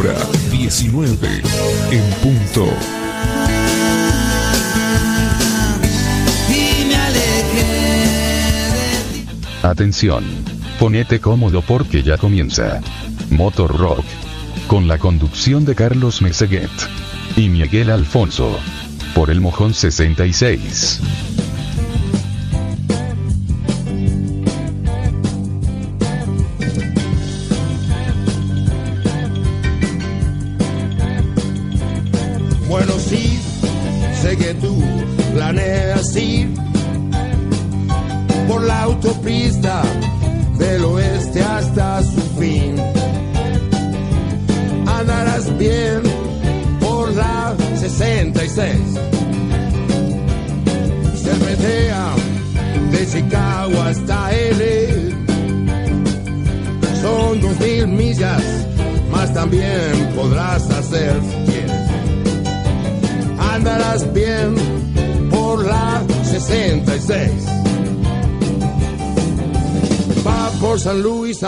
hora 19 en punto. Atención. Ponete cómodo porque ya comienza. Motor Rock. Con la conducción de Carlos Meseguet. Y Miguel Alfonso. Por el Mojón 66.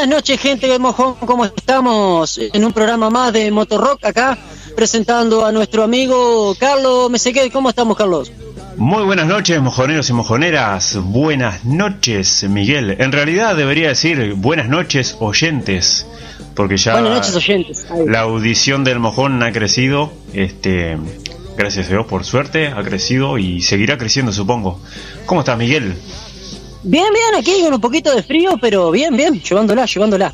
Buenas noches, gente de Mojón. ¿Cómo estamos? En un programa más de Motorrock acá, presentando a nuestro amigo Carlos Meseguet. ¿Cómo estamos, Carlos? Muy buenas noches, mojoneros y mojoneras. Buenas noches, Miguel. En realidad debería decir buenas noches, oyentes, porque ya Buenas noches, oyentes. Ahí. la audición del mojón ha crecido. Este, gracias a Dios, por suerte, ha crecido y seguirá creciendo, supongo. ¿Cómo estás, Miguel? Bien, bien, aquí con un poquito de frío, pero bien, bien, llevándola, llevándola.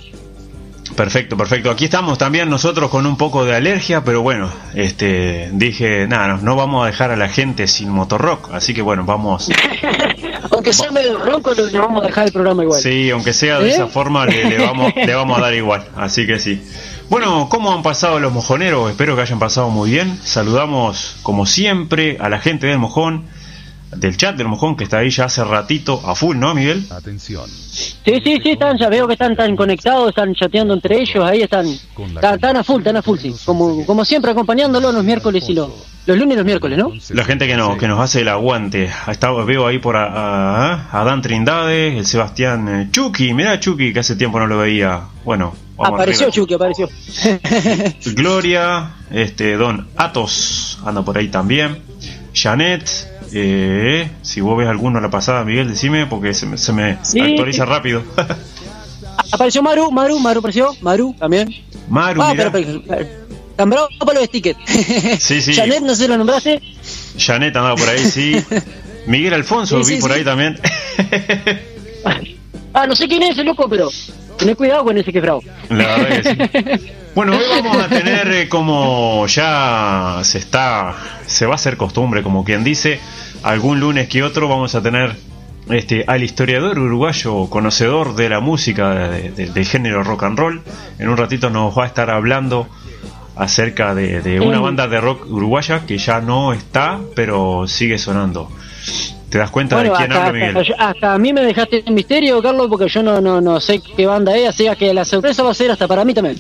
Perfecto, perfecto. Aquí estamos también nosotros con un poco de alergia, pero bueno, este, dije, nada, no, no vamos a dejar a la gente sin motorrock, así que bueno, vamos. Aunque sea medio ronco, le vamos a dejar el programa igual. Sí, aunque sea de ¿Eh? esa forma, le, le vamos, le vamos a dar igual. Así que sí. Bueno, ¿cómo han pasado los mojoneros? Espero que hayan pasado muy bien. Saludamos, como siempre, a la gente del mojón, del chat del mojón, que está ahí ya hace ratito a full, ¿no, Miguel? Atención. Sí, sí, sí, están, ya veo que están tan conectados, están chateando entre ellos, ahí están, están, están a full, están a full, sí. Como, como siempre, acompañándolo los miércoles y los, los lunes y los miércoles, ¿no? La gente que, no, que nos hace el aguante. Está, veo ahí por a, a- a Dan Trindade, el Sebastián eh, Chucky. Mirá Chucky, que hace tiempo no lo veía. Bueno, vamos Apareció. Chucky, apareció. Gloria, este Don Atos anda por ahí también. Janet, eh, si vos ves alguno a la pasada, Miguel, decime porque se me, se me Sí. actualiza rápido. Apareció Maru, Maru, Maru apareció, Maru también. Maru, Ah, mirá. pero, pero, pero, para los stickers. Sí, sí. Janet, no sé si lo nombraste. Janet andaba por ahí, sí. Miguel Alfonso, Sí, vi sí, por ahí también. Ah, no sé quién es ese loco, pero tened cuidado con ese que es bravo. La verdad que sí. Bueno, hoy vamos a tener eh, como ya se está, se va a hacer costumbre, como quien dice, algún lunes que otro vamos a tener este al historiador uruguayo conocedor de la música de- de- del género rock and roll. En un ratito nos va a estar hablando acerca de, de una banda de rock uruguaya que ya no está, pero sigue sonando. ¿Te das cuenta Bueno, de quién hasta, habla, Miguel? hasta, hasta a mí me dejaste en misterio, Carlos, porque yo no, no, no sé qué banda es, así que la sorpresa va a ser hasta para mí también.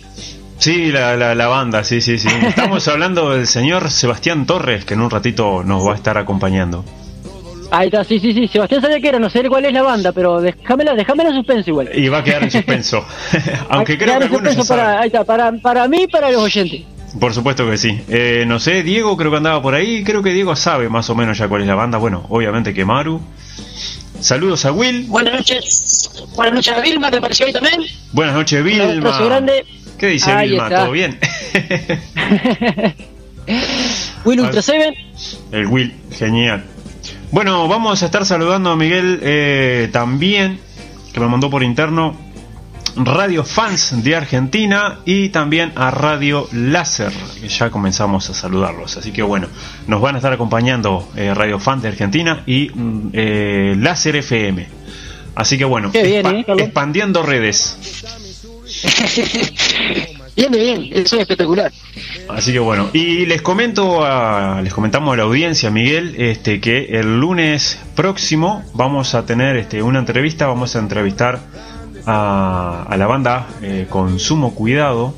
Sí, la, la, la banda, sí, sí, sí. Estamos hablando del señor Sebastián Torres, que en un ratito nos va a estar acompañando. Ahí está, sí, sí, sí. Sebastián sabía que era, no sé cuál es la banda, pero déjamela, déjamela en suspenso igual. Y va a quedar en suspenso. Aunque Va creo quedar que algunos ya suspenso para, saben. ahí está, para, para mí y para los oyentes. Por supuesto que sí. Eh, no sé, Diego creo que andaba por ahí. Creo que Diego sabe más o menos ya cuál es la banda. Bueno, obviamente que Maru. Saludos a Will. Buenas noches. Buenas noches a Vilma, que apareció ahí también. Buenas noches, Un abrazo Vilma. grande. ¿Qué dice Ahí Vilma? está. ¿Todo bien? Will Ultra Seven. El Will, genial. Bueno, vamos a estar saludando a Miguel eh, también, que me mandó por interno, Radio Fans de Argentina y también a Radio Láser, que ya comenzamos a saludarlos. Así que bueno, nos van a estar acompañando eh, Radio Fans de Argentina y mm, eh, Láser FM. Así que bueno, Qué bien, expa- ¿eh, expandiendo redes. Bien, bien, eso es espectacular. Así que bueno, y les comento, a- les comentamos a la audiencia, Miguel, este que el lunes próximo vamos a tener este, una entrevista, vamos a entrevistar a, a la banda eh, con sumo cuidado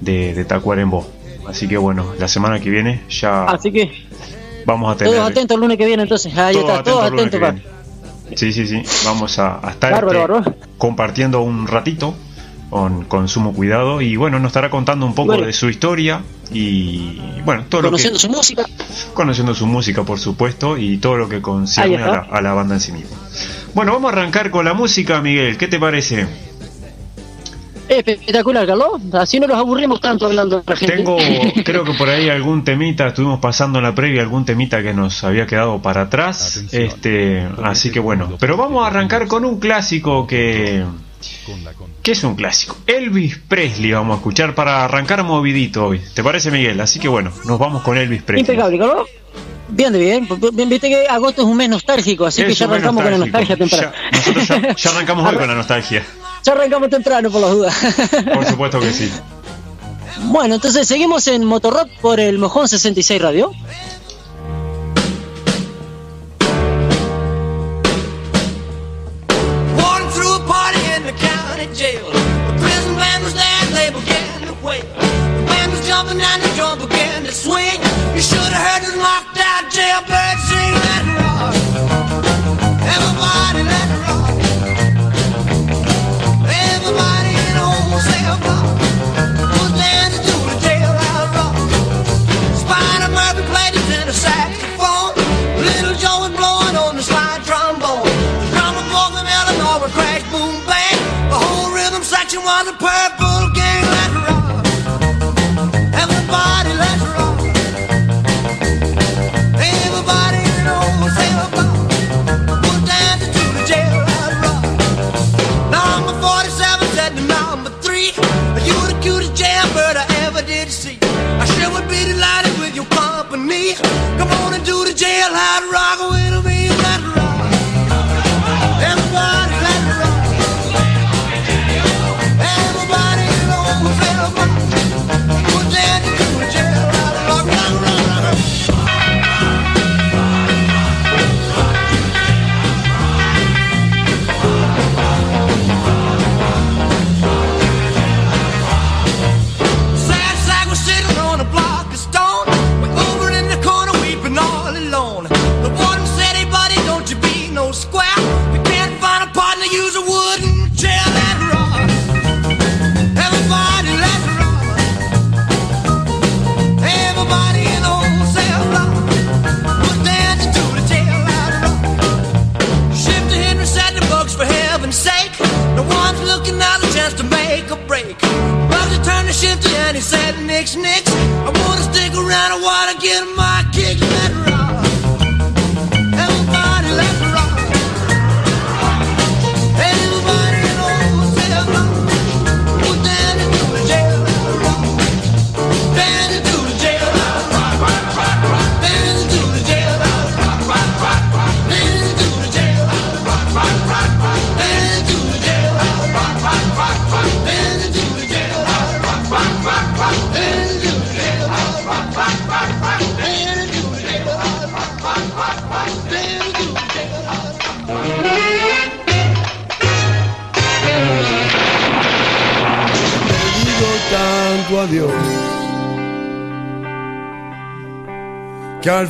de, de Tacuarembó. Así que bueno, la semana que viene ya Así que vamos a tener todos atentos el lunes que viene, entonces. Ahí todos está, todos atentos lunes atentos, pa. Sí, sí, sí, vamos a, a estar Bárbaro, este, bárbaro. compartiendo un ratito con, con sumo cuidado y bueno, nos estará contando un poco Bueno. de su historia y bueno, todo lo que Conociendo su música. conociendo su música, por supuesto, y todo lo que concierne a la, a la banda en sí misma. Bueno, vamos a arrancar con la música, Miguel. ¿Qué te parece? Espectacular, Carlos. Así no los aburrimos tanto hablando de la gente. Tengo, creo que por ahí algún temita, estuvimos pasando en la previa algún temita que nos había quedado para atrás. Atención. Este, así que bueno, pero vamos a arrancar con un clásico que, Que es un clásico. Elvis Presley vamos a escuchar para arrancar movidito hoy. ¿Te parece, Miguel? Así que bueno, nos vamos con Elvis Presley. Impecable, Carlos. Bien bien. Bien, Viste que agosto es un mes nostálgico, así que ya arrancamos con la nostalgia temprano. Ya- nosotros ya, ya arrancamos hoy con la nostalgia. Ya arrancamos temprano por las dudas. Por supuesto que sí. bueno, entonces seguimos en Motorrock por el Mojón 66 Radio. Wail. The band was jumping and the drum began to swing. You should have heard the knocked out jailbird sing let it rock. Everybody let it rock. Everybody in the whole cell block was dancing to do the jailhouse rock. Spider Murphy played his tenor saxophone. Little Joe was blowing on the slide trombone. The drummer boy from Illinois would crash, boom, bang. The whole rhythm section was a purple company Come on and do the jailhouse rock with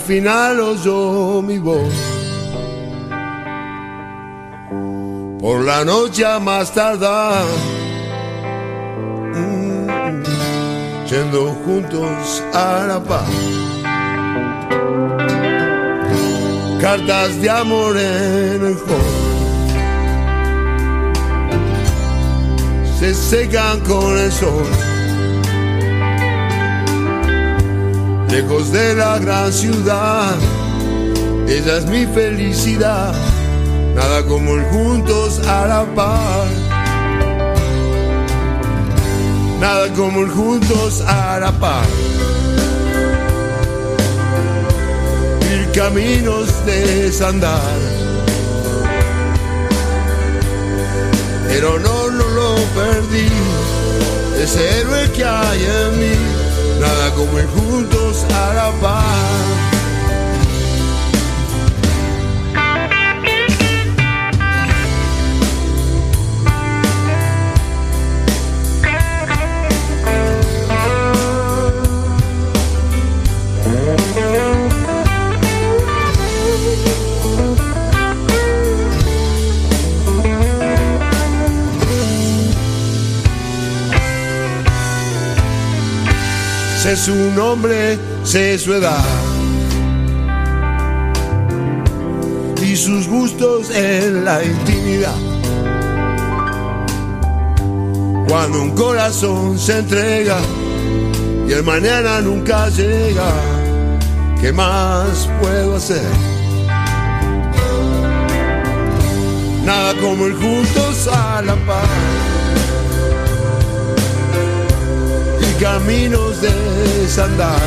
final oyó mi voz. Por la noche a más tardar, mm, yendo juntos a la paz. Cartas de amor en el hall. Se secan con el sol. Lejos de la gran ciudad, ella es mi felicidad. Nada como el juntos a la par. Nada como el juntos a la par. Ir caminos de desandar. Pero no, no lo perdí. Ese héroe que hay en mí. Nada como el juntos a la par. Sé su nombre, sé su edad y sus gustos en la intimidad. Cuando un corazón se entrega y el mañana nunca llega, ¿qué más puedo hacer? Nada como el juntos a la paz. Caminos de desandar.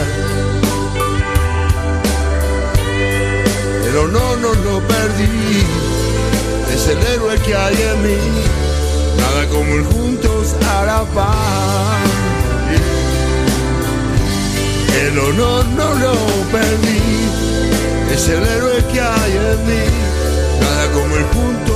Pero no, no lo perdí, es el héroe que hay en mí, nada como el juntos a la paz. El honor no lo perdí, es el héroe que hay en mí, nada como el juntos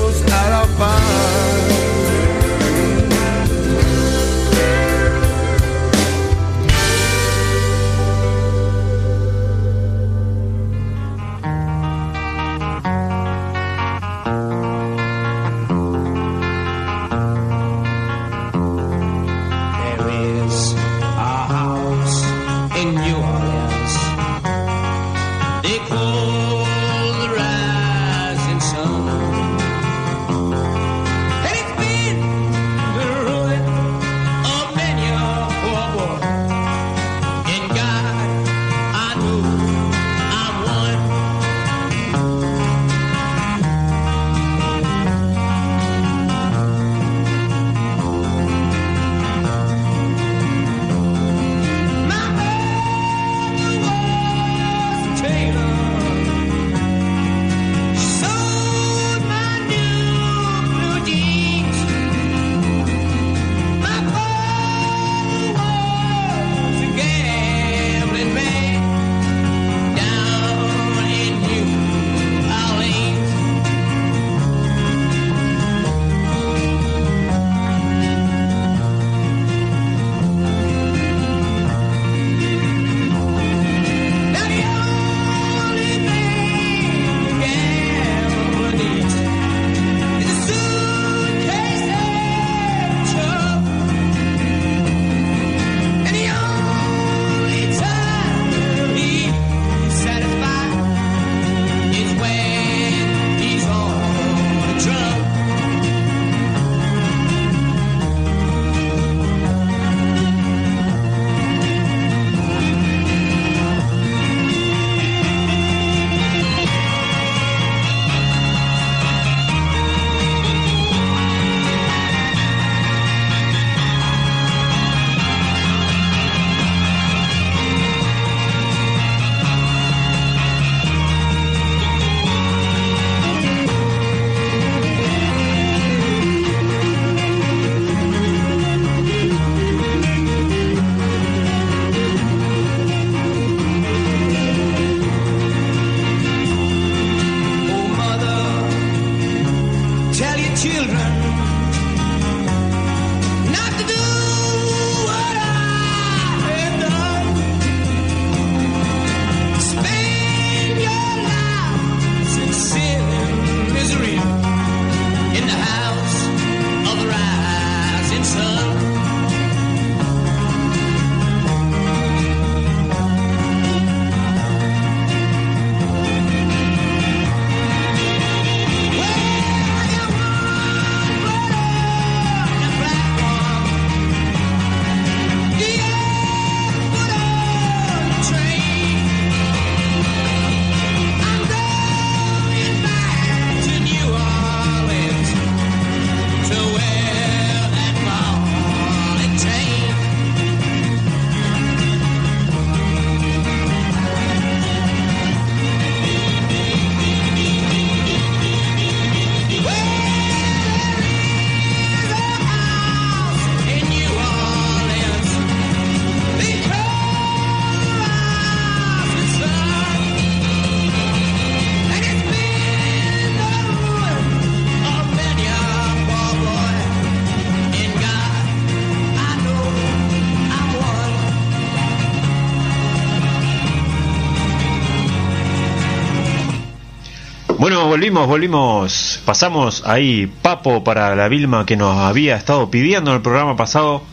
volvimos, volvimos. Pasamos ahí Papo para la Vilma que nos había estado pidiendo en el programa pasado.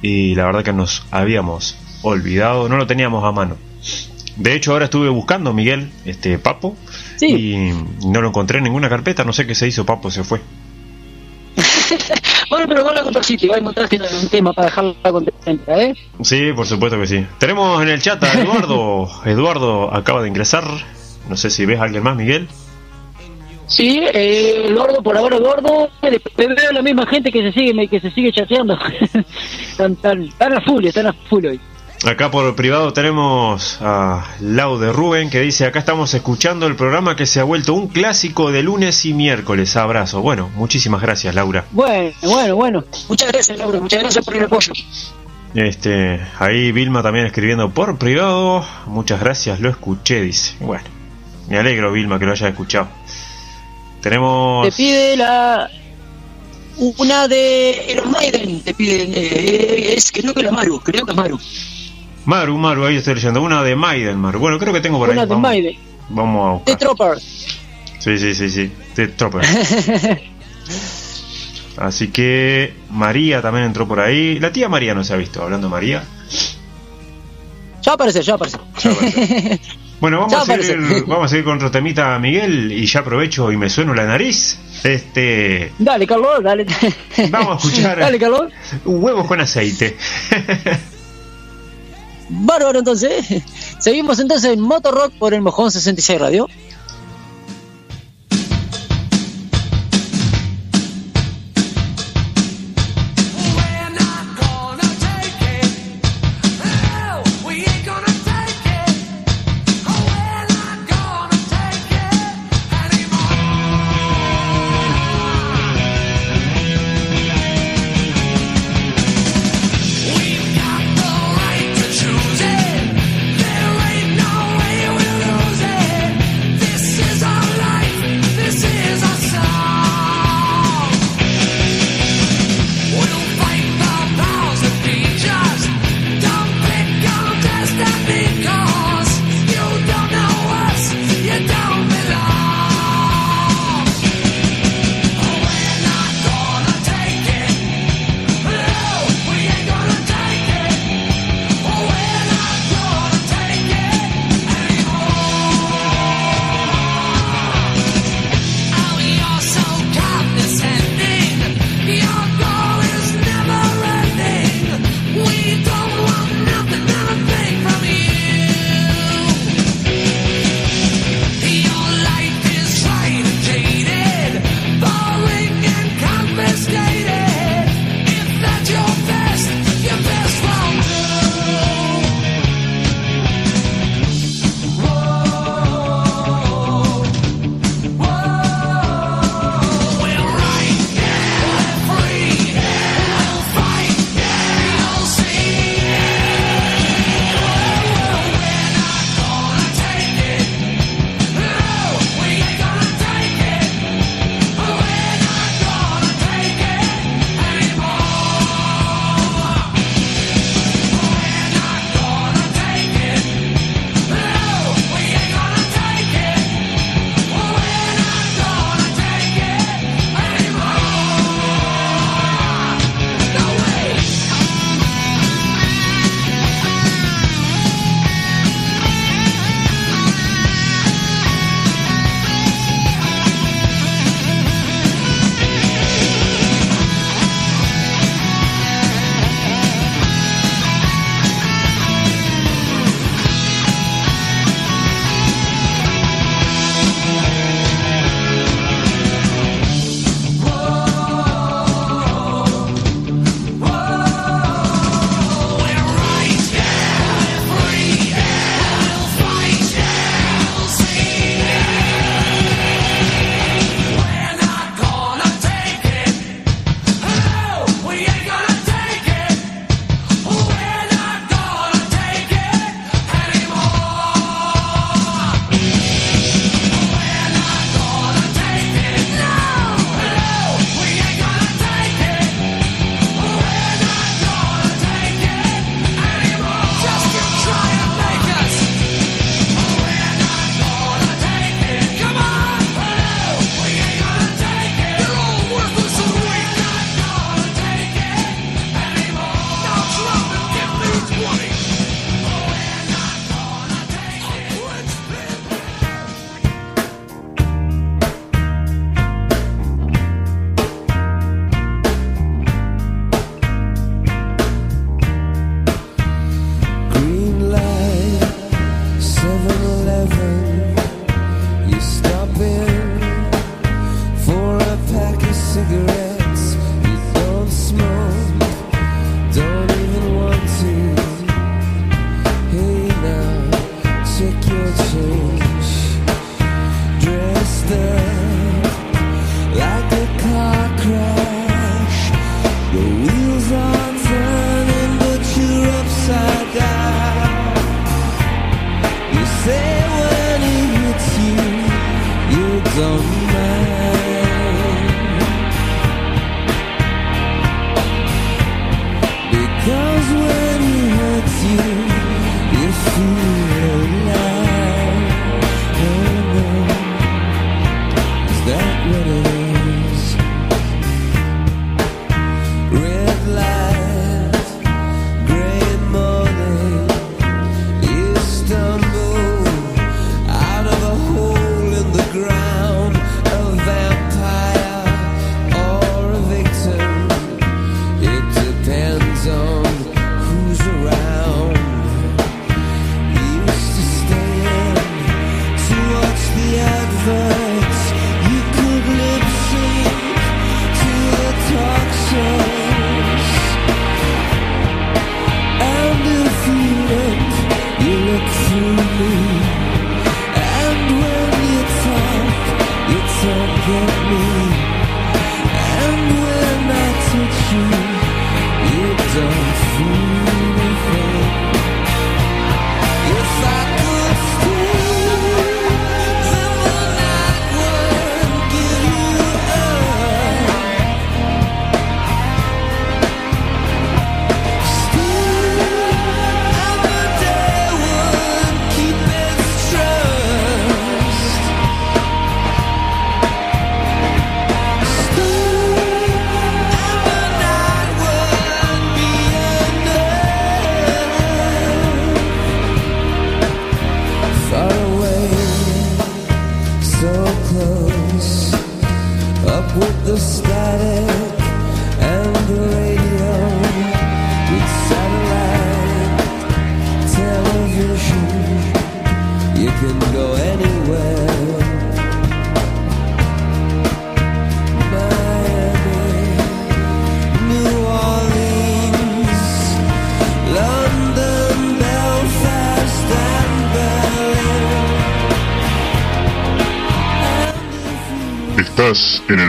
Y la verdad que nos habíamos olvidado, no lo teníamos a mano. De hecho, ahora estuve buscando Miguel, este Papo, Sí. y no lo encontré en ninguna carpeta. No sé qué se hizo, Papo se fue. Bueno, pero a encontrar sitio, va a encontrar un tema para dejarla contenta, ¿eh? Sí, por supuesto que sí. Tenemos en el chat a Eduardo. Eduardo acaba de ingresar. No sé si ves a alguien más, Miguel. Sí, eh, Eduardo, por ahora después veo la misma gente que se sigue que se sigue chateando. están, están, están a full, están a full hoy. Acá por privado tenemos a Lau de Rubén que dice, acá estamos escuchando el programa que se ha vuelto un clásico de lunes y miércoles. Abrazo. Bueno, muchísimas gracias, Laura. Bueno, bueno, bueno. Muchas gracias, Laura, muchas gracias por el apoyo. Este, ahí Vilma también escribiendo por privado. Muchas gracias, lo escuché, dice. Bueno, me alegro, Vilma, que lo hayas escuchado. Tenemos... Te pide la... Una de los Maiden, te piden, eh, es creo que la Maru, creo que es Maru. Maru, Maru, ahí estoy leyendo. Una de Maiden, Maru. Bueno, creo que tengo por ahí. Una de Vamos, Maiden, vamos a buscar. de Tropper. Sí, sí, sí, sí. The Trooper. Así que María también entró por ahí. La tía María no se ha visto, hablando de María. ya aparece, ya aparece. Ya aparece. Bueno, vamos a, seguir, vamos a seguir con otro temita, Miguel, y ya aprovecho y me sueno la nariz. Este, Dale, Carlos, dale. Vamos a escuchar. Dale, Carlos. huevos con aceite. Bárbaro, entonces. Seguimos entonces en Motorrock por el Mojón 66 Radio.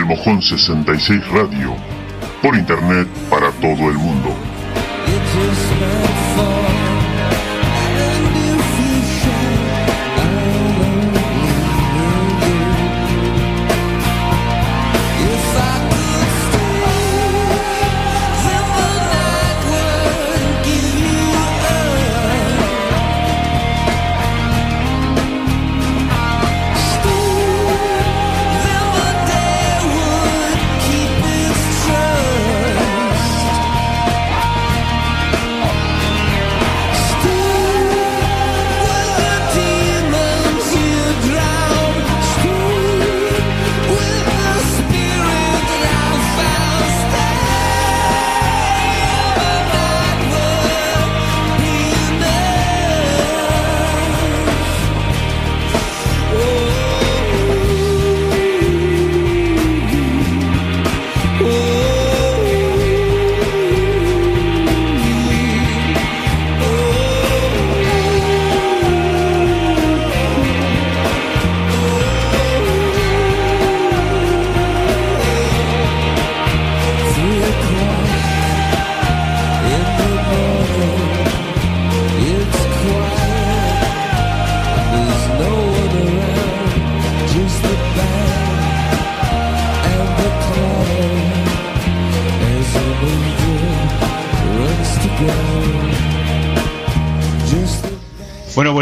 Mojón 66 Radio, por internet para todo el mundo.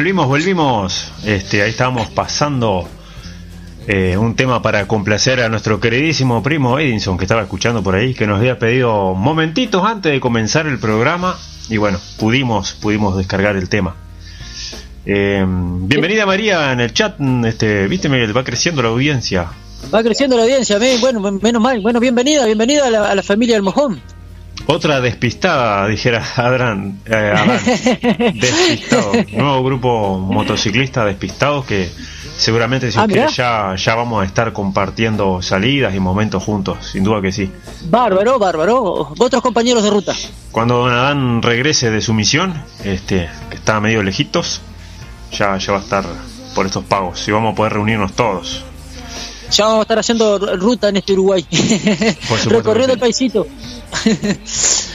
Volvimos, volvimos. Este, ahí estábamos pasando eh, un tema para complacer a nuestro queridísimo primo Edinson que estaba escuchando por ahí, que nos había pedido momentitos antes de comenzar el programa y bueno, pudimos, pudimos descargar el tema. Eh, bienvenida María en el chat, este, viste Miguel, va creciendo la audiencia. Va creciendo la audiencia, bueno, menos mal. Bueno, bienvenida, bienvenida a la, a la familia del mojón. Otra despistada, dijera Adran, eh, Adán. Despistado. Nuevo grupo motociclista despistados que seguramente si Ah, ya, ya vamos a estar compartiendo salidas y momentos juntos, sin duda que sí. Bárbaro, bárbaro. Otros compañeros de ruta. Cuando Don Adán regrese de su misión, este, que está medio lejitos, ya, ya va a estar por estos pagos y vamos a poder reunirnos todos. Ya vamos a estar haciendo ruta en este Uruguay. supuesto que Recorriendo el paisito.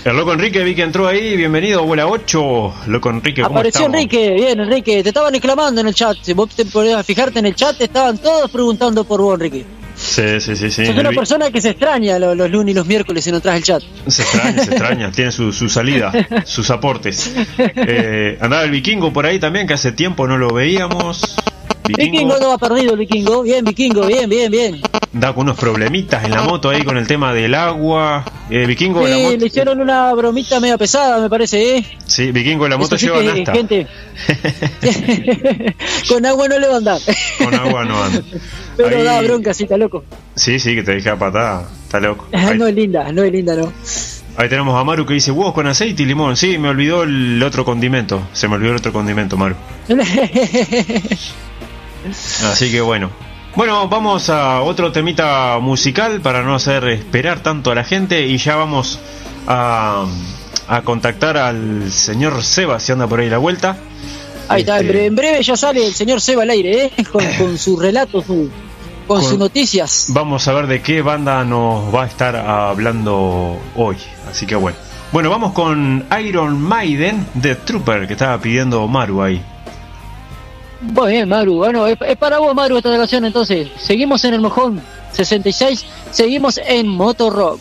El loco Enrique vi que entró ahí, bienvenido, abuela 8. Loco Enrique, ¿cómo Apareció estamos? Enrique, bien Enrique, te estaban exclamando en el chat. Si vos te podías fijarte en el chat, te estaban todos preguntando por vos, Enrique. Sí, sí, sí, sí. Sos el una persona que se extraña los, los lunes y los miércoles si no entras al chat. Se extraña, se extraña, tiene su, su salida, sus aportes. Eh, andaba el vikingo por ahí también, que hace tiempo no lo veíamos. Vikingo no ha perdido el vikingo. Bien, vikingo, bien, bien, bien. da con unos problemitas en la moto ahí con el tema del agua. Eh, vikingo, la moto. le hicieron una bromita media pesada, me parece, ¿eh? Sí, vikingo, la moto sí lleva nasta. gente. Con agua no le va a andar. Con agua no anda. Pero Ahí- da bronca, sí, está loco. Sí, sí, que te deja patada. Está loco. Ahí, No es linda, no es linda, no. ahí tenemos a Maru que dice huevos con aceite y limón. Sí, me olvidó el otro condimento. Se me olvidó el otro condimento, Maru. Así que bueno. Bueno, vamos a otro temita musical para no hacer esperar tanto a la gente y ya vamos a, a contactar al señor Seba si anda por ahí la vuelta. Ahí está, en Este, breve, en breve ya sale el señor Seba al aire, ¿eh? Con, con su relato, su, con, Con- sus noticias. Vamos a ver de qué banda nos va a estar hablando hoy. Así que bueno. Bueno, vamos con Iron Maiden de Trooper que estaba pidiendo Maru ahí. Muy bien, Maru. Bueno, es, para vos, Maru, esta canción. Entonces, seguimos en el mojón 66, seguimos en Motor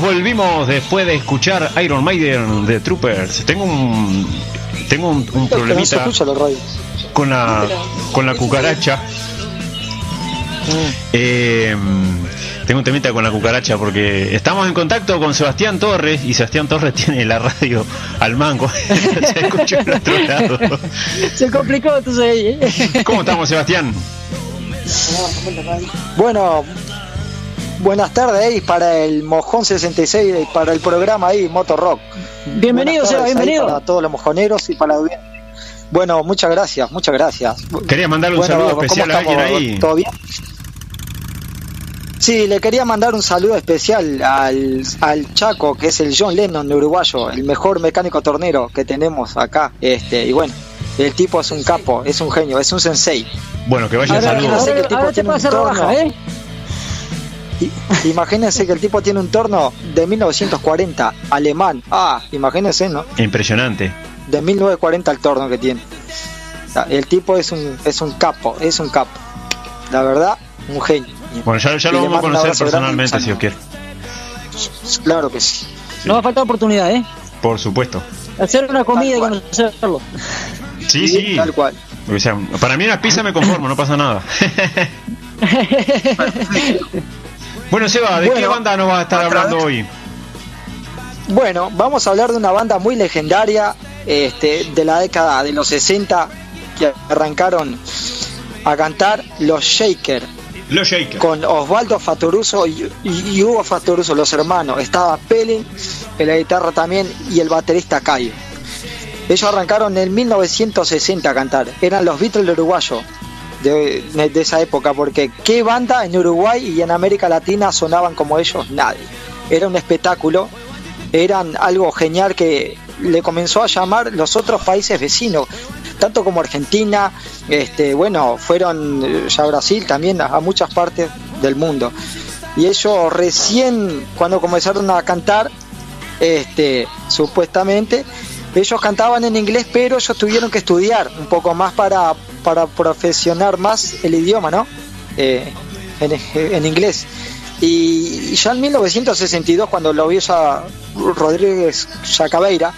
Bueno, volvimos, después de escuchar Iron Maiden de Troopers. Tengo un tengo un, problemita escucha la radio. con la con la cucaracha. Eh, tengo un temita con la cucaracha porque estamos en contacto con Sebastián Torres y Sebastián Torres tiene la radio al mango. Se escucha en otro lado. Se complicó entonces ahí. ¿eh? ¿Cómo estamos, Sebastián? Bueno, buenas tardes ahí para el Mojón 66 y para el programa ahí, Motor Rock. Bienvenido, ahí bienvenido. Para todos los mojoneros y para la audiencia. Bueno, muchas gracias, muchas gracias. Quería mandarle un Bueno, saludo ¿cómo especial a alguien estamos? ahí. ¿Todo bien? Sí, le quería mandar un saludo especial al, al Chaco, que es el John Lennon de uruguayo, el mejor mecánico tornero que tenemos acá. Este, y bueno, el tipo es un capo, es un genio, es un sensei. Bueno, que vaya que el ahora, te pasa la torno. baja, ¿eh? Imagínense que el tipo tiene un torno de 1940, alemán. Ah, imagínense, ¿no? Impresionante. De 1940 el torno que tiene. El tipo es un, es un capo, es un capo. La verdad, un genio. Bueno, ya, ya lo vamos a conocer personalmente, si saludo. quiere. Claro que sí. No va a faltar oportunidad, ¿eh? Por supuesto. Hacer una comida y conocerlo. Sí, sí. Tal cual. O sea, para mí una pizza me conformo, no pasa nada. bueno, Seba, ¿de qué banda nos vas a estar hablando vez. hoy? Bueno, vamos a hablar de una banda muy legendaria este, de la década de los 60 que arrancaron a cantar los Shaker Los Shakers. con Osvaldo Fatoruso y, y- y Hugo Fatoruso, los hermanos. Estaba Pelin en la guitarra también y el baterista Cayo. Ellos arrancaron en 1960 a cantar. Eran los Beatles uruguayos de, esa época, porque qué banda en Uruguay y en América Latina sonaban como ellos, nadie. Era un espectáculo, eran algo genial que le comenzó a llamar los otros países vecinos, tanto como Argentina, este, bueno, fueron eh, ya Brasil también, a, a muchas partes del mundo. Y ellos recién, cuando comenzaron a cantar, este, supuestamente, ellos cantaban en inglés, pero ellos tuvieron que estudiar un poco más para, para profesionar más el idioma, ¿no? Eh, en, en inglés. Y, y ya en 1962, cuando lo vio ya Rodríguez Yacabeira,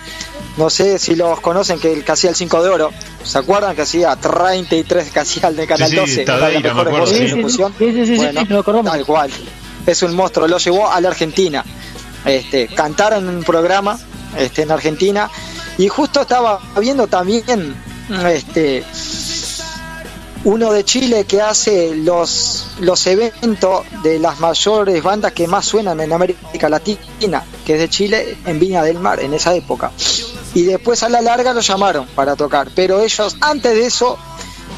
no sé si los conocen, que el que hacía el 5 de oro, ¿se acuerdan que hacía 33 que hacía el de Canal Sí, sí, 12? Tadeira, la me mejor acuerdo, sí. Sí, sí, locución. sí, sí, sí, Bueno, sí, lo acordamos. tal cual. Es un monstruo, lo llevó a la Argentina. Este, cantaron en un programa este, en Argentina y justo estaba viendo también este uno de Chile que hace los los eventos de las mayores bandas que más suenan en América Latina, que es de Chile en Viña del Mar en esa época. Y después a la larga lo llamaron para tocar, pero ellos antes de eso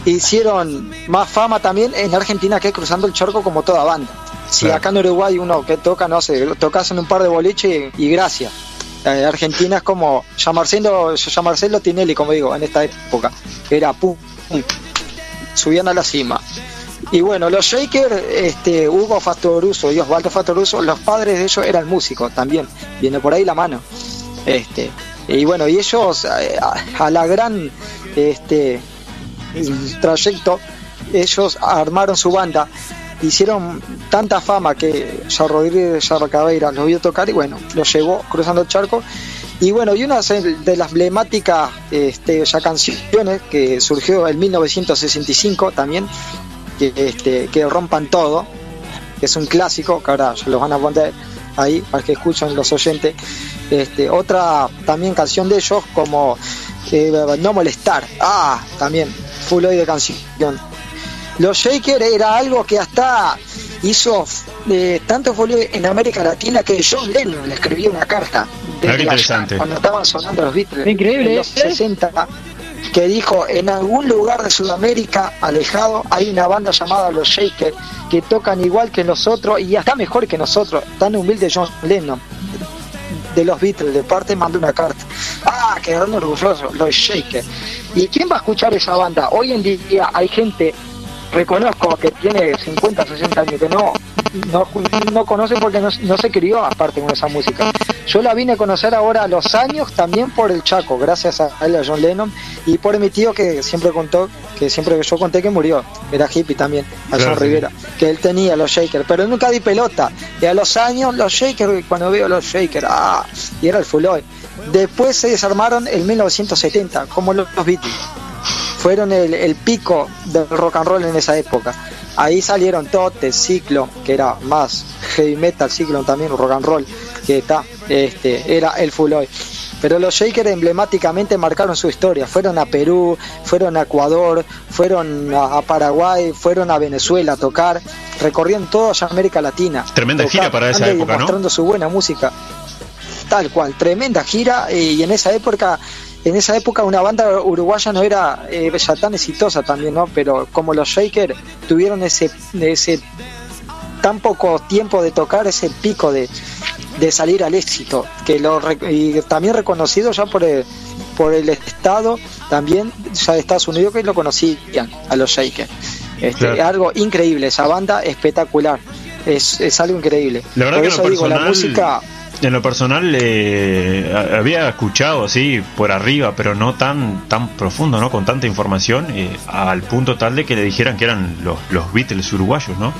hicieron más fama también en Argentina que cruzando el charco como toda banda. Si Claro. acá en Uruguay uno que toca, no sé, tocas en un par de boliche y, y gracias. Eh, Argentina es como llamarcelo, llamarcelo Tinelli, como digo, en esta época. Era pum, subían a la cima. Y bueno, los Shaker, este, Hugo Fatoruso y Osvaldo Fatoruso, los padres de ellos eran músicos también. Viene por ahí la mano. Este, y bueno, y ellos eh, a, a la gran este trayecto, ellos armaron su banda, hicieron tanta fama que ya Rodríguez Yarracabeira los vio tocar y bueno, los llevó cruzando el charco Y bueno, y una de las emblemáticas este, ya canciones que surgió en 1965 también, que, este, que rompan todo, que es un clásico, que ahora se los van a poner ahí para que escuchen los oyentes. Este, otra también canción de ellos como eh, No Molestar, ah, también, full hoy de canción. Los Shakers era algo que hasta hizo eh, tanto fue en América Latina que John Lennon le escribió una carta desde allá, interesante. cuando estaban sonando los Beatles Increíble, en los ¿eh? 60 que dijo en algún lugar de Sudamérica alejado hay una banda llamada los Shakers que tocan igual que nosotros y hasta mejor que nosotros tan humilde John Lennon de los Beatles de parte mandó una carta ah quedaron orgullosos los Shakers y quién va a escuchar esa banda hoy en día hay gente reconozco que tiene 50, 60 años, que no, no, no conoce porque no, no se crió aparte con esa música. Yo la vine a conocer ahora a los años también por el Chaco, gracias a él, a John Lennon, y por mi tío que siempre contó, que siempre que yo conté que murió, era hippie también, a John. Rivera, que él tenía los Shakers, pero nunca di pelota. Y a los años los Shakers, cuando veo los Shakers, ah, y era el Fuloy. Después se desarmaron en 1970, como los los Beatles fueron el, el pico del rock and roll en esa época. Ahí salieron Tote, Ciclo, que era más heavy metal, Ciclo también, rock and roll, que está, este, era el Full Hoy. Pero los Shakers emblemáticamente marcaron su historia. Fueron a Perú, fueron a Ecuador, fueron a, a Paraguay, fueron a Venezuela a tocar, recorrieron toda América Latina. Tremenda gira para esa época, ¿no? Mostrando su buena música. Tal cual, tremenda gira y en esa época en esa época una banda uruguaya no era eh, ya tan exitosa también, ¿no? Pero como los Shakers tuvieron ese ese tan poco tiempo de tocar ese pico de, de salir al éxito, que lo y también reconocido ya por el, por el Estado, también ya de Estados Unidos que lo conocían a los Shakers. Este, Claro. Algo increíble, esa banda espectacular, es, es algo increíble. La verdad por que eso digo, la música en lo personal eh, había escuchado así por arriba, pero no tan tan profundo, ¿no? Con tanta información, eh, al punto tal de que le dijeran que eran los, los Beatles uruguayos, ¿no?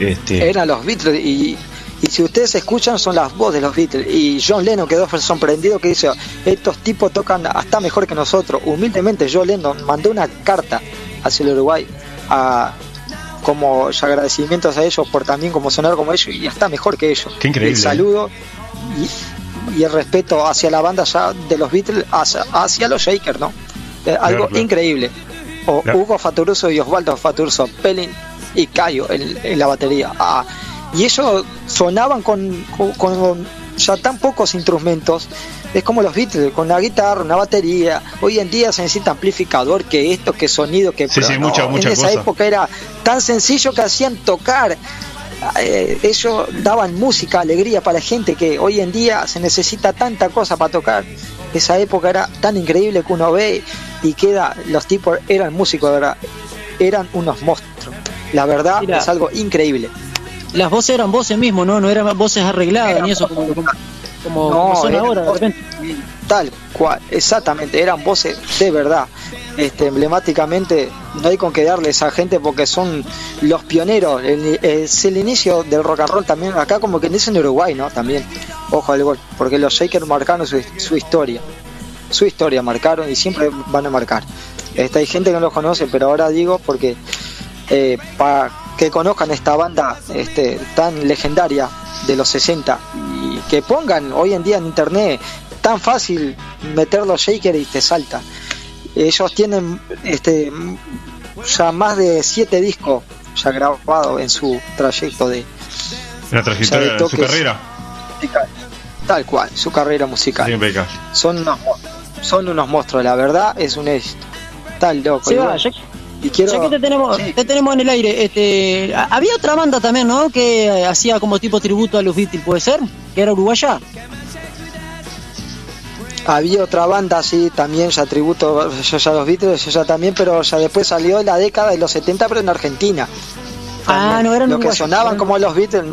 Este, eran los Beatles y, y si ustedes escuchan son las voces de los Beatles y John Lennon quedó sorprendido que dice estos tipos tocan hasta mejor que nosotros humildemente John Lennon mandó una carta hacia el Uruguay a como agradecimientos a ellos por también como sonar como ellos y hasta mejor que ellos. Qué increíble, el saludo y, y el respeto hacia la banda ya de los Beatles hacia, hacia los Shakers no Eh, algo claro. increíble. O Claro. Hugo Fatoruso y Osvaldo Fatoruso Pelin y Cayo en, en la batería. Ah, y ellos sonaban con, con- con ya tan pocos instrumentos es como los Beatles con una guitarra una batería hoy en día se necesita amplificador que esto que sonido que Sí, sí, mucha- no, mucha en esa cosa. época era tan sencillo que hacían tocar eh, ellos daban música, alegría para la gente que hoy en día se necesita tanta cosa para tocar. Esa época era tan increíble que uno ve y queda, los tipos eran músicos de verdad, eran unos monstruos. La verdad Mira. es algo increíble. Las voces eran voces mismo, ¿no? No eran voces arregladas Eran ni eso como, como, como- No, como son ahora de voces- repente. Tal cual, exactamente, eran voces de verdad. Este, emblemáticamente no hay con qué darle a esa gente porque son los pioneros. El- es el inicio del rock and roll también acá como que dice en Uruguay, ¿no? También, ojo al gol, porque los Shakers marcaron su, su historia. Su historia marcaron y siempre van a marcar. Este, hay gente que no los conoce, pero ahora digo porque eh, para que conozcan esta banda este, tan legendaria de los 60 y que pongan hoy en día en internet tan fácil meter los shakers y te salta. Ellos tienen este ya más de siete discos ya grabados en su trayecto de la trayectoria de su toques. carrera. musical. Tal cual, su carrera musical. Sí. Son unos monstruos, son unos monstruos, la verdad es un éxito. Tal loco. Va, y quiero ya que te tenemos, Sí. te tenemos en el aire, este, a- había otra banda también, ¿no? Que eh, hacía como tipo tributo a los Beatles, ¿puede ser? Que era uruguaya. Había otra banda así también, ya tributo, yo ya los Beatles, ya también, pero ya después salió en la década de los 70, pero en Argentina. Ah, También. no eran Los que sonaban como los Beatles,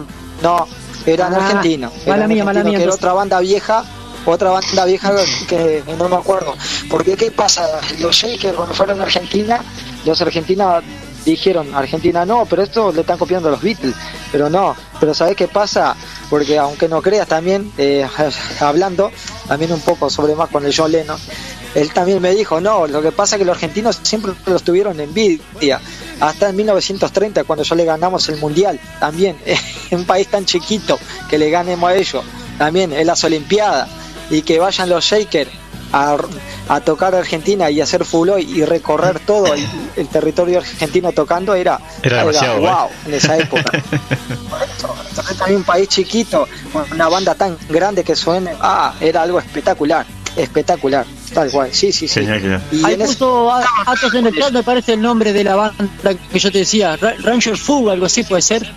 no, eran Ah, argentinos. mala eran mía, mala mía, que era entonces. otra banda vieja, otra banda vieja que no me acuerdo. Porque, ¿qué pasa? Los Shakers, cuando fueron a Argentina, los argentinos dijeron, Argentina no, pero esto le están copiando a los Beatles. Pero no, pero ¿sabes qué pasa? Porque aunque no creas también, eh, hablando, también un poco sobre más con el John Lennon. Él también me dijo, no, lo que pasa es que los argentinos siempre los tuvieron envidia. Hasta en 1930, cuando ya le ganamos el Mundial, también, en un país tan chiquito, que le ganemos a ellos, también en las Olimpiadas, y que vayan los Shakers a, a tocar a Argentina y hacer full hoy y recorrer todo el, el territorio argentino tocando, era, Era demasiado, ¿eh? wow, en esa época. también un país chiquito, con una banda tan grande que suene, ah, era algo espectacular, espectacular, tal cual, sí, sí, sí. Genial, genial. Y Ahí en puso a- Atos en el chat, me parece el nombre de la banda que yo te decía, Ra- Ranger Full, algo así puede ser.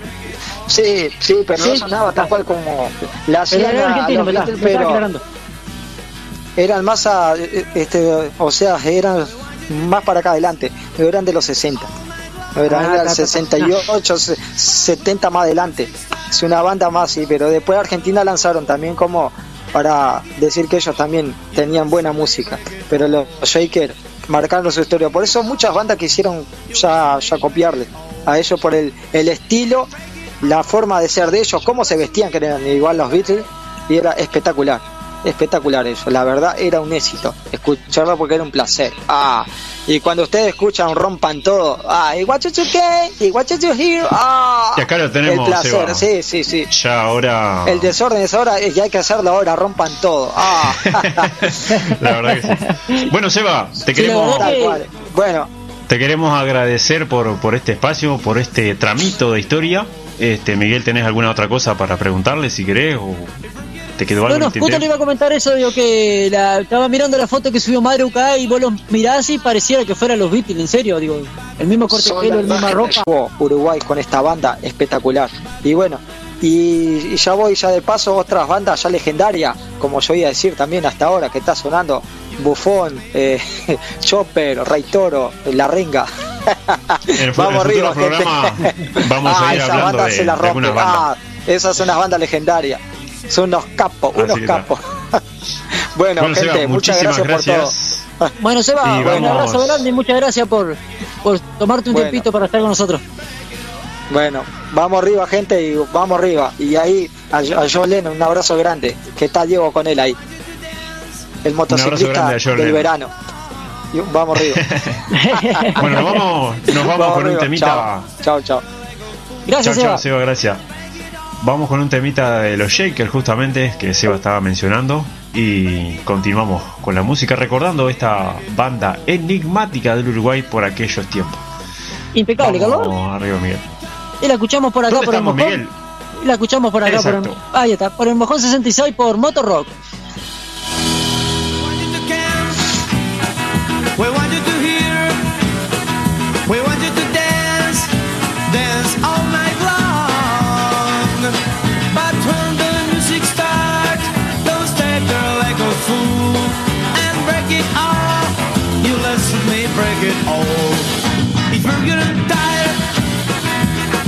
sí, sí, pero no sonaba tal cual como la Pero hacían era a argentino, los me, la- Beatles, me está pero aclarando. Eran más a, este, o sea, eran más para acá adelante, pero eran de los 60. Eran Ah, era el ta, ta, ta. 68, se- 70 más adelante. Es una banda más, sí, pero después Argentina lanzaron también como para decir que ellos también tenían buena música, pero los Shaker marcaron su historia. Por eso muchas bandas quisieron ya, ya copiarle a ellos por el, el estilo, la forma de ser de ellos, cómo se vestían, que eran igual los Beatles, y era espectacular. Espectacular eso, la verdad era un éxito escucharlo porque era un placer. Ah, y cuando ustedes escuchan rompan todo, ah, y what you y what you hear, ah, Y acá lo tenemos, el placer, sí, sí, sí. Ya ahora. El desorden es ahora y hay que hacerlo ahora, rompan todo. Ah. La verdad que sí. Bueno, Seba, te queremos, verdad Tal cual. Bueno, te queremos agradecer por, por este espacio, por este tramito de historia. Este, Miguel, ¿tenés alguna otra cosa para preguntarle si querés? ¿O te quedó algo Bueno, justo le iba a comentar eso, digo que la, estaba mirando la foto que subió acá y vos los mirás y pareciera que fueran los Beatles, en serio, digo, el mismo corte de pelo, las el misma ropa. Uruguay con esta banda espectacular. Y bueno, y, y ya voy ya de paso otras bandas ya legendarias, como yo iba a decir también hasta ahora, que está sonando Bufón, eh, Chopper, Rey Toro, La Renga. En el en el futuro programa vamos a ah, ir esa hablando banda de- se la rompe. Ah, esas son unas bandas legendarias. Son unos capos, unos capos. bueno, Bueno, gente, Seba, muchas gracias, gracias. por todo. Bueno, Seba, un abrazo grande y muchas gracias por, por tomarte un Bueno. tiempito para estar con nosotros. Bueno, vamos arriba, gente, y vamos arriba. Y ahí a, a John Lennon, un abrazo grande, que está Diego con él ahí. El motociclista del Lennon. verano. Y vamos arriba. Bueno, nos vamos, nos vamos, con un temita. Chao, chao. chao. Gracias, Chao, Seba. chao, Seba, gracias. Vamos con un temita de los Shakers, justamente, que Seba estaba mencionando. Y continuamos con la música, recordando esta banda enigmática del Uruguay por aquellos tiempos. Impecable. Vamos arriba, Miguel. Y la escuchamos por acá ¿Dónde por el estamos, mojón. Miguel? Y la escuchamos por acá por el, ahí está, por el mojón 66 por Motor Rock.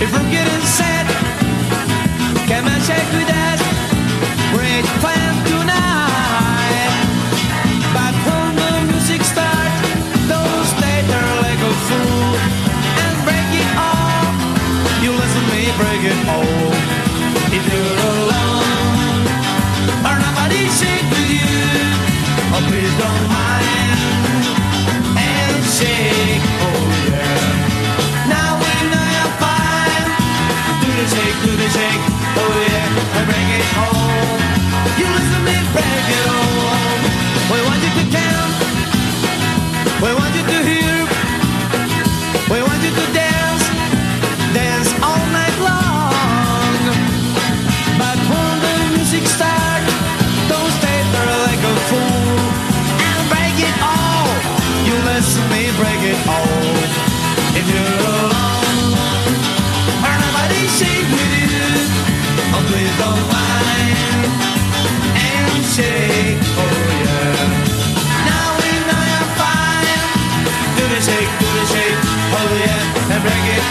If you're getting sad, come and shake with us. Great plan tonight. But when the music starts, don't stay there like a fool and break it off. You listen me break it all. If you're alone or nobody shake with you, oh please don't shake, do the shake, oh yeah, and break it home. You listen me break it home. We want you to count. We want and it.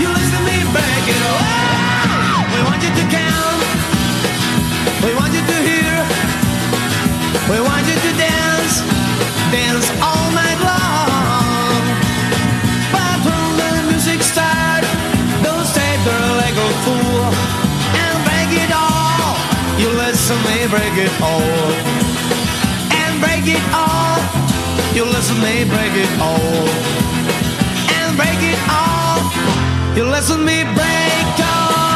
You listen me, it. We want you to count. We want you to hear. We want you to dance. Dance all night long. But when the music starts, don't stay there like a fool. And break it all. You listen me, break it all. And break it all. You listen, they break it all off. you're letting me break off.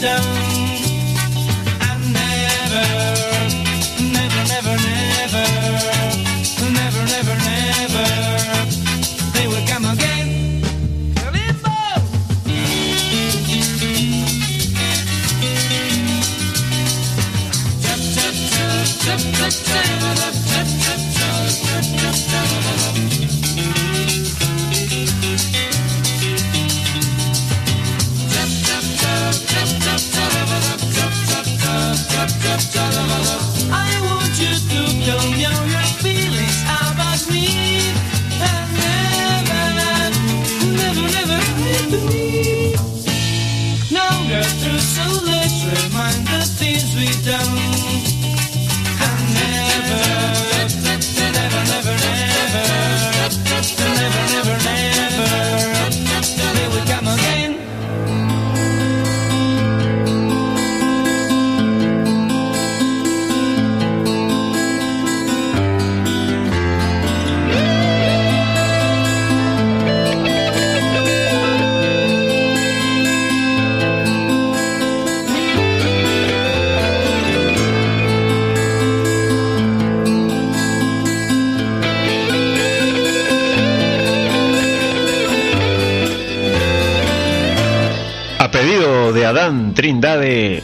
down.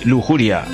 Lujuria.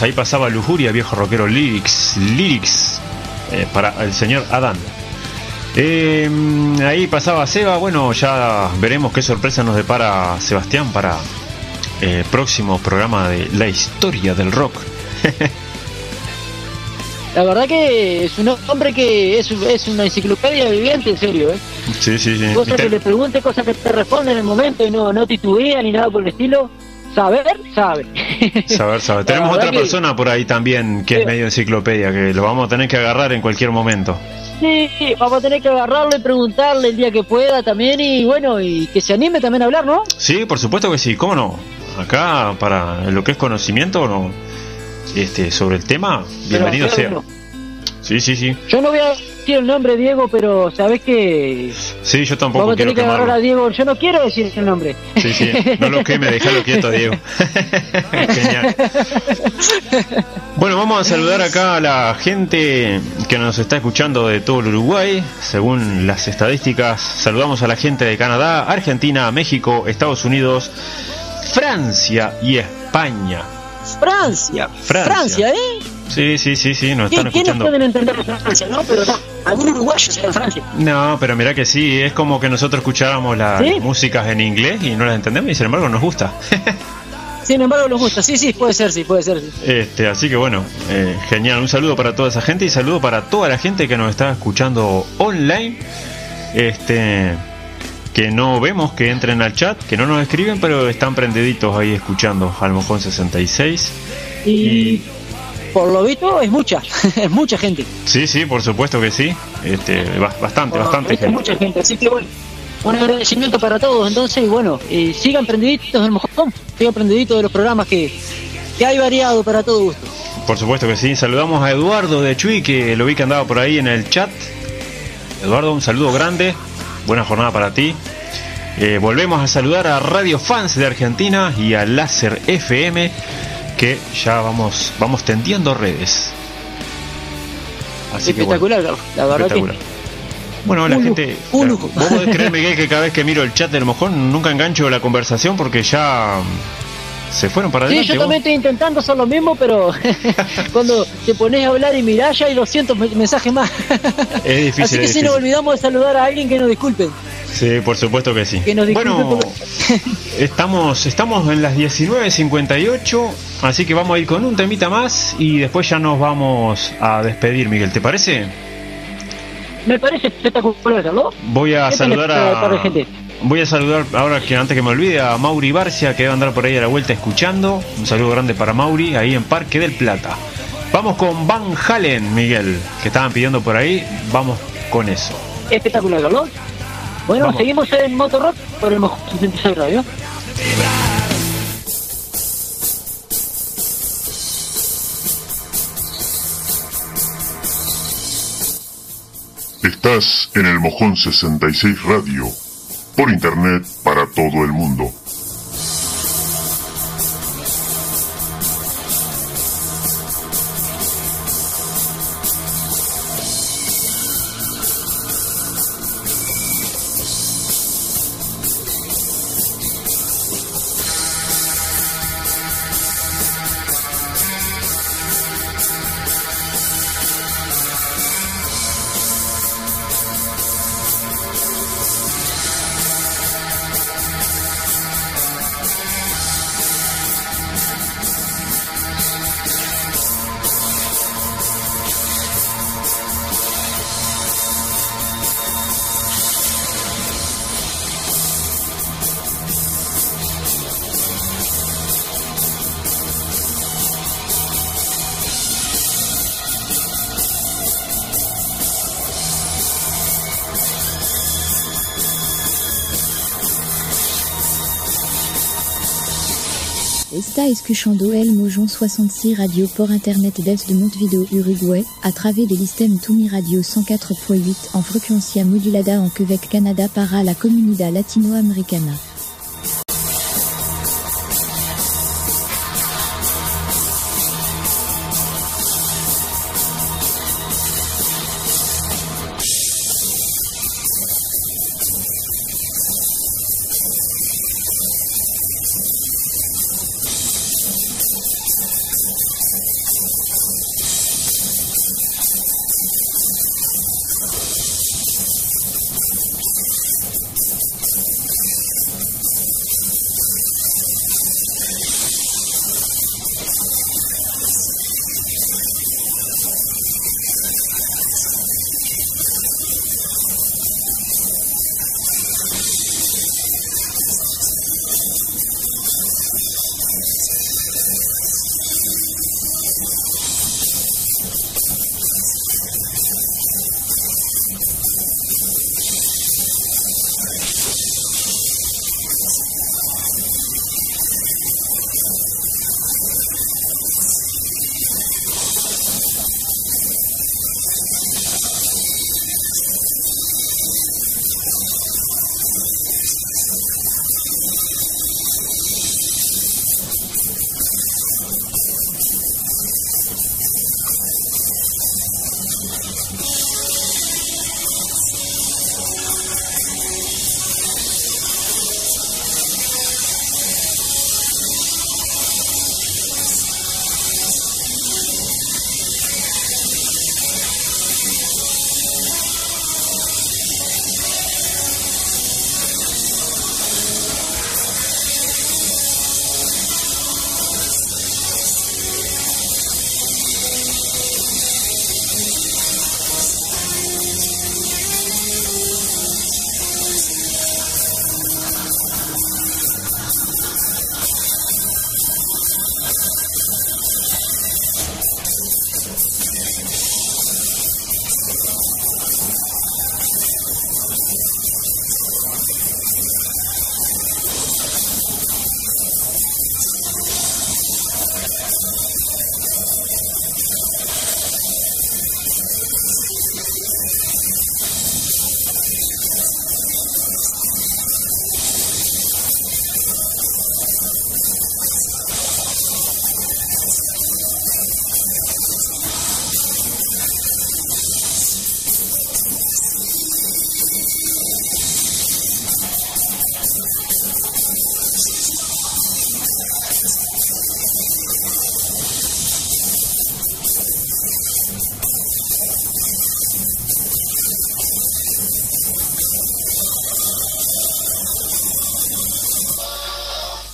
Ahí pasaba Lujuria, viejo rockero Lyrics. Lyrics eh, para el señor Adán. Eh, ahí pasaba Seba. Bueno, ya veremos qué sorpresa nos depara Sebastián para el próximo programa de la historia del rock. La verdad que es un hombre que es, es una enciclopedia viviente, en serio, ¿eh? Sí, sí, sí. Cosas que le pregunte, cosas que te responde en el momento y no, no titubea ni nada por el estilo. Saber, sabe. Saber, saber. Tenemos otra que- persona por ahí también que es medio enciclopedia, que lo vamos a tener que agarrar en cualquier momento. Sí, vamos a tener que agarrarlo y preguntarle el día que pueda también y bueno, y que se anime también a hablar, ¿no? Sí, por supuesto que sí, ¿cómo no? Acá, para lo que es conocimiento no, este, sobre el tema, bienvenido Pero, sea. Sí, sí, sí. yo no voy a decir el nombre Diego, pero sabes que Sí, yo tampoco vamos quiero que agarrar a. Diego. Yo no quiero decir el nombre. Sí, sí, no lo queme, déjalo quieto, Diego. Genial. Bueno, vamos a saludar acá a la gente que nos está escuchando de todo el Uruguay. Según las estadísticas, saludamos a la gente de Canadá, Argentina, México, Estados Unidos, Francia y España. Francia. Francia. Francia, ¿eh? Sí, sí, sí, sí, nos están ¿Quién- ¿Quiénes escuchando. pueden entender de Francia, no? Pero no, algún uruguayo de Francia. No, pero mira que sí, es como que nosotros escucháramos las ¿Sí? músicas en inglés y no las entendemos y sin embargo nos gusta. Sin embargo, nos gusta. Sí, sí, puede ser, sí, puede ser. sí. Este, así que bueno, eh, genial. Un saludo para toda esa gente y saludo para toda la gente que nos está escuchando online. Este, que no vemos que entren al chat, que no nos escriben, pero están prendiditos ahí escuchando al Mojón 66. Y, por lo visto es mucha, es mucha gente. Sí, sí, por supuesto que sí. Este, ba- bastante, Por bastante gente. mucha gente. Así que bueno, un agradecimiento para todos. Entonces, y bueno, eh, sigan prendiditos del mojón, sigan prendiditos de los programas que, que hay variado para todo gusto. Por supuesto que sí. Saludamos a Eduardo de Chuy, que lo vi que andaba por ahí en el chat. Eduardo, un saludo grande. Buena jornada para ti. Eh, volvemos a saludar a Radio Fans de Argentina y a Láser FM, que ya vamos, vamos tendiendo redes. Así que bueno, Espectacular, la verdad espectacular. que Bueno, la gente. un lujo. Vos podés creer, Miguel, que cada vez que miro el chat del mojón nunca engancho la conversación porque ya se fueron para Sí, adelante. yo vos. también estoy intentando hacer lo mismo, pero cuando te pones a hablar y mirás ya hay 200 me- mensajes más. Es difícil. Así que si difícil. nos olvidamos de saludar a alguien que nos disculpen. Sí, por supuesto que sí. Que bueno, estamos, estamos en las 19.58, así que vamos a ir con un temita más y después ya nos vamos a despedir, Miguel, ¿te parece? Me parece espectacular, Carlos. Voy a ¿Qué saludar a... Voy a saludar ahora que antes que me olvide a Mauri Barcia que debe andar por ahí a la vuelta escuchando. Un saludo grande para Mauri ahí en Parque del Plata. Vamos con Van Halen, Miguel, que estaban pidiendo por ahí. Vamos con eso. Espectacular, Carlos. Bueno, Vamos. seguimos en Motorrock por el Mojón 66 Radio. Estás en el Mojón 66 Radio, por internet para todo el mundo. Escuchando el Mojon 66 Radio por internet desde Montevideo, Uruguay, a través del système Tumi Radio 104.8 en frecuencia modulada en Quebec, Canada para la comunidad latinoamericana.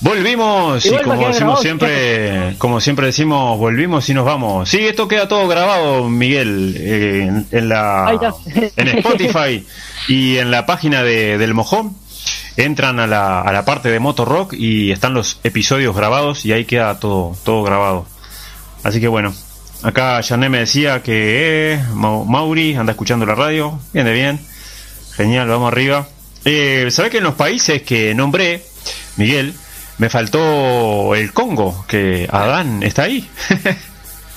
Volvimos y como decimos siempre, como siempre decimos, volvimos y nos vamos. Sí, esto queda todo grabado, Miguel, eh, en, la en Spotify y en la página de, del Mojón. Entran a la, a la parte de Motor Rock y están los episodios grabados y ahí queda todo todo grabado. Así que bueno, acá Jané me decía que eh, Mau- Mauri anda escuchando la radio, bien de bien, genial, vamos arriba. Eh, ¿Sabés que en los países que nombré, Miguel, me faltó el Congo, que Adán está ahí?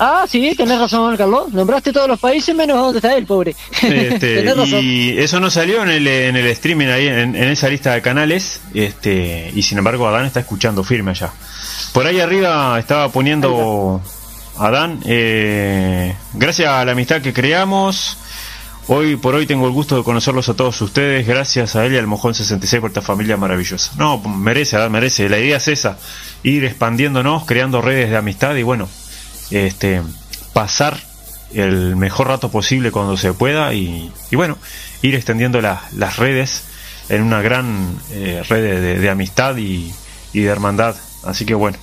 Ah, sí, tenés razón, Carlos. Nombraste todos los países menos donde está él, pobre. Este, tenés razón. y eso no salió en el, en el streaming ahí, en, en esa lista de canales, este, y sin embargo Adán está escuchando firme allá. Por ahí arriba estaba poniendo Adán, eh, gracias a la amistad que creamos, hoy por hoy tengo el gusto de conocerlos a todos ustedes, gracias a él y al Mojón 66 por esta familia maravillosa. No, merece, merece, la idea es esa, ir expandiéndonos, creando redes de amistad y bueno, este, pasar el mejor rato posible cuando se pueda y, bueno, ir extendiendo la- las redes en una gran eh, red de- de amistad y, y de hermandad. Así que bueno,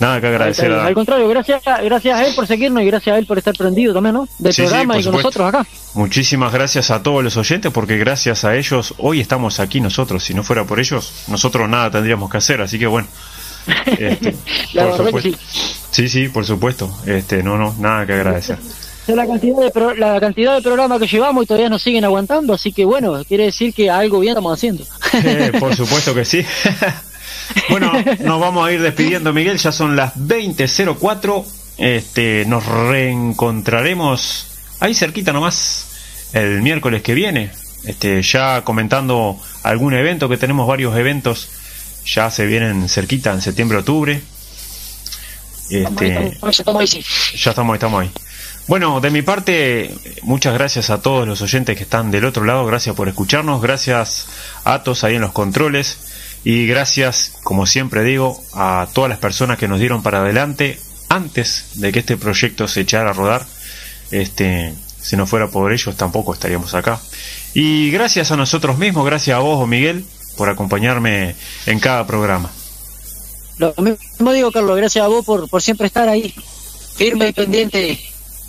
nada que agradecer a Al contrario, gracias, gracias a él por seguirnos y gracias a él por estar prendido también, ¿no? Del Sí, sí, programa por y con supuesto. nosotros acá. Muchísimas gracias a todos los oyentes porque gracias a ellos hoy estamos aquí nosotros. Si no fuera por ellos, nosotros nada tendríamos que hacer. Así que bueno. este, por supuesto. Sí, sí, por supuesto. Este, no, no, nada que agradecer. La cantidad de pro- la cantidad de programas que llevamos y todavía nos siguen aguantando, así que bueno, quiere decir que algo bien estamos haciendo. Eh, por supuesto que sí. Bueno, nos vamos a ir despidiendo, Miguel. Ya son las 20.04. Este, nos reencontraremos ahí cerquita nomás el miércoles que viene. Este, ya comentando algún evento, que tenemos varios eventos. Ya se vienen cerquita en septiembre, octubre. Este, ya estamos, estamos ahí. Bueno, de mi parte, muchas gracias a todos los oyentes que están del otro lado. Gracias por escucharnos. Gracias a Atos ahí en los controles. Y gracias, como siempre digo, a todas las personas que nos dieron para adelante antes de que este proyecto se echara a rodar. Este, si no fuera por ellos, tampoco estaríamos acá. Y gracias a nosotros mismos, gracias a vos, Miguel, por acompañarme en cada programa. Lo mismo digo, Carlos, gracias a vos por, por siempre estar ahí, firme y pendiente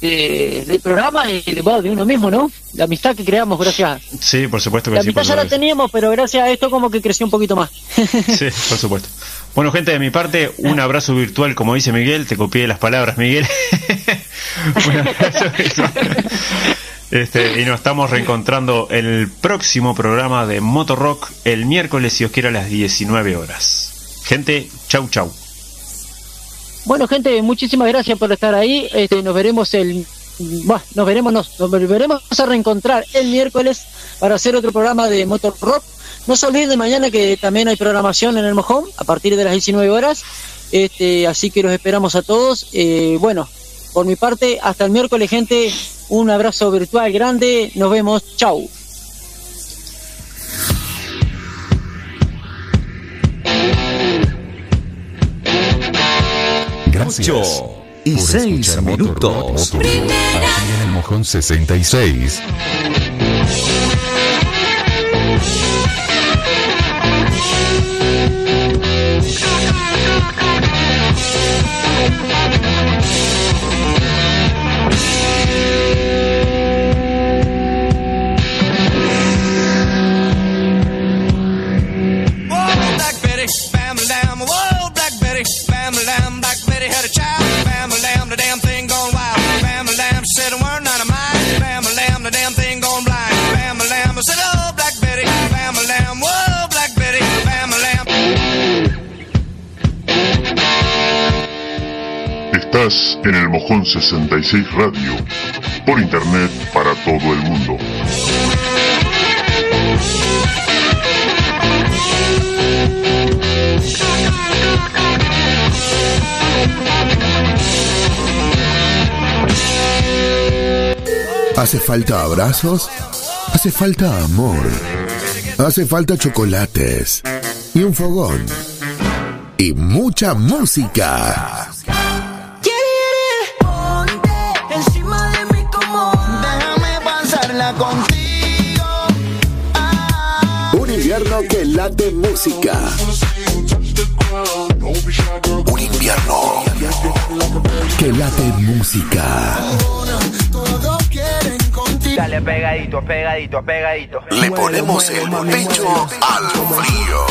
de- del programa y de, bueno, de uno mismo, ¿no? La amistad que creamos, gracias. Sí, por supuesto que La sí. amistad ya la teníamos, pero gracias a esto como que creció un poquito más. Sí, por supuesto. Bueno, gente, de mi parte, un abrazo virtual, como dice Miguel. Te copié las palabras, Miguel. un abrazo virtual. Este, y nos estamos reencontrando en el próximo programa de Motorrock el miércoles, si os quiere, a las 19 horas. Gente, chau, chau. Bueno, gente, muchísimas gracias por estar ahí. Este, nos veremos el. Bueno, nos veremos, nos, nos volveremos a reencontrar el miércoles para hacer otro programa de Motor Rock. No se olviden de mañana que también hay programación en el Mojón a partir de las 19 horas. Este, así que los esperamos a todos. Eh, bueno, por mi parte, hasta el miércoles, gente. Un abrazo virtual grande. Nos vemos. Chau. Gracias. Y por seis escuchar minutos. Motorrock, aquí en el Mojón 66. Mojón 66 Radio, por internet para todo el mundo. ¿Hace falta abrazos? Hace falta amor. Hace falta chocolates. Y un fogón. Y mucha música. Late música. Un invierno que late música. Dale pegadito, pegadito, pegadito. Le ponemos el pecho al frío.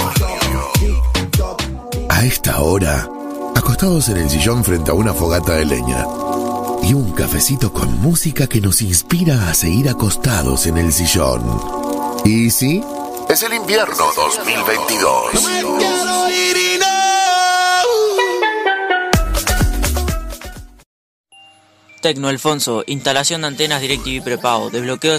A esta hora, acostados en el sillón frente a una fogata de leña y un cafecito con música que nos inspira a seguir acostados en el sillón. Y sí, es el invierno 2022. Tecno Alfonso, instalación de antenas DirecTV prepago, desbloqueo de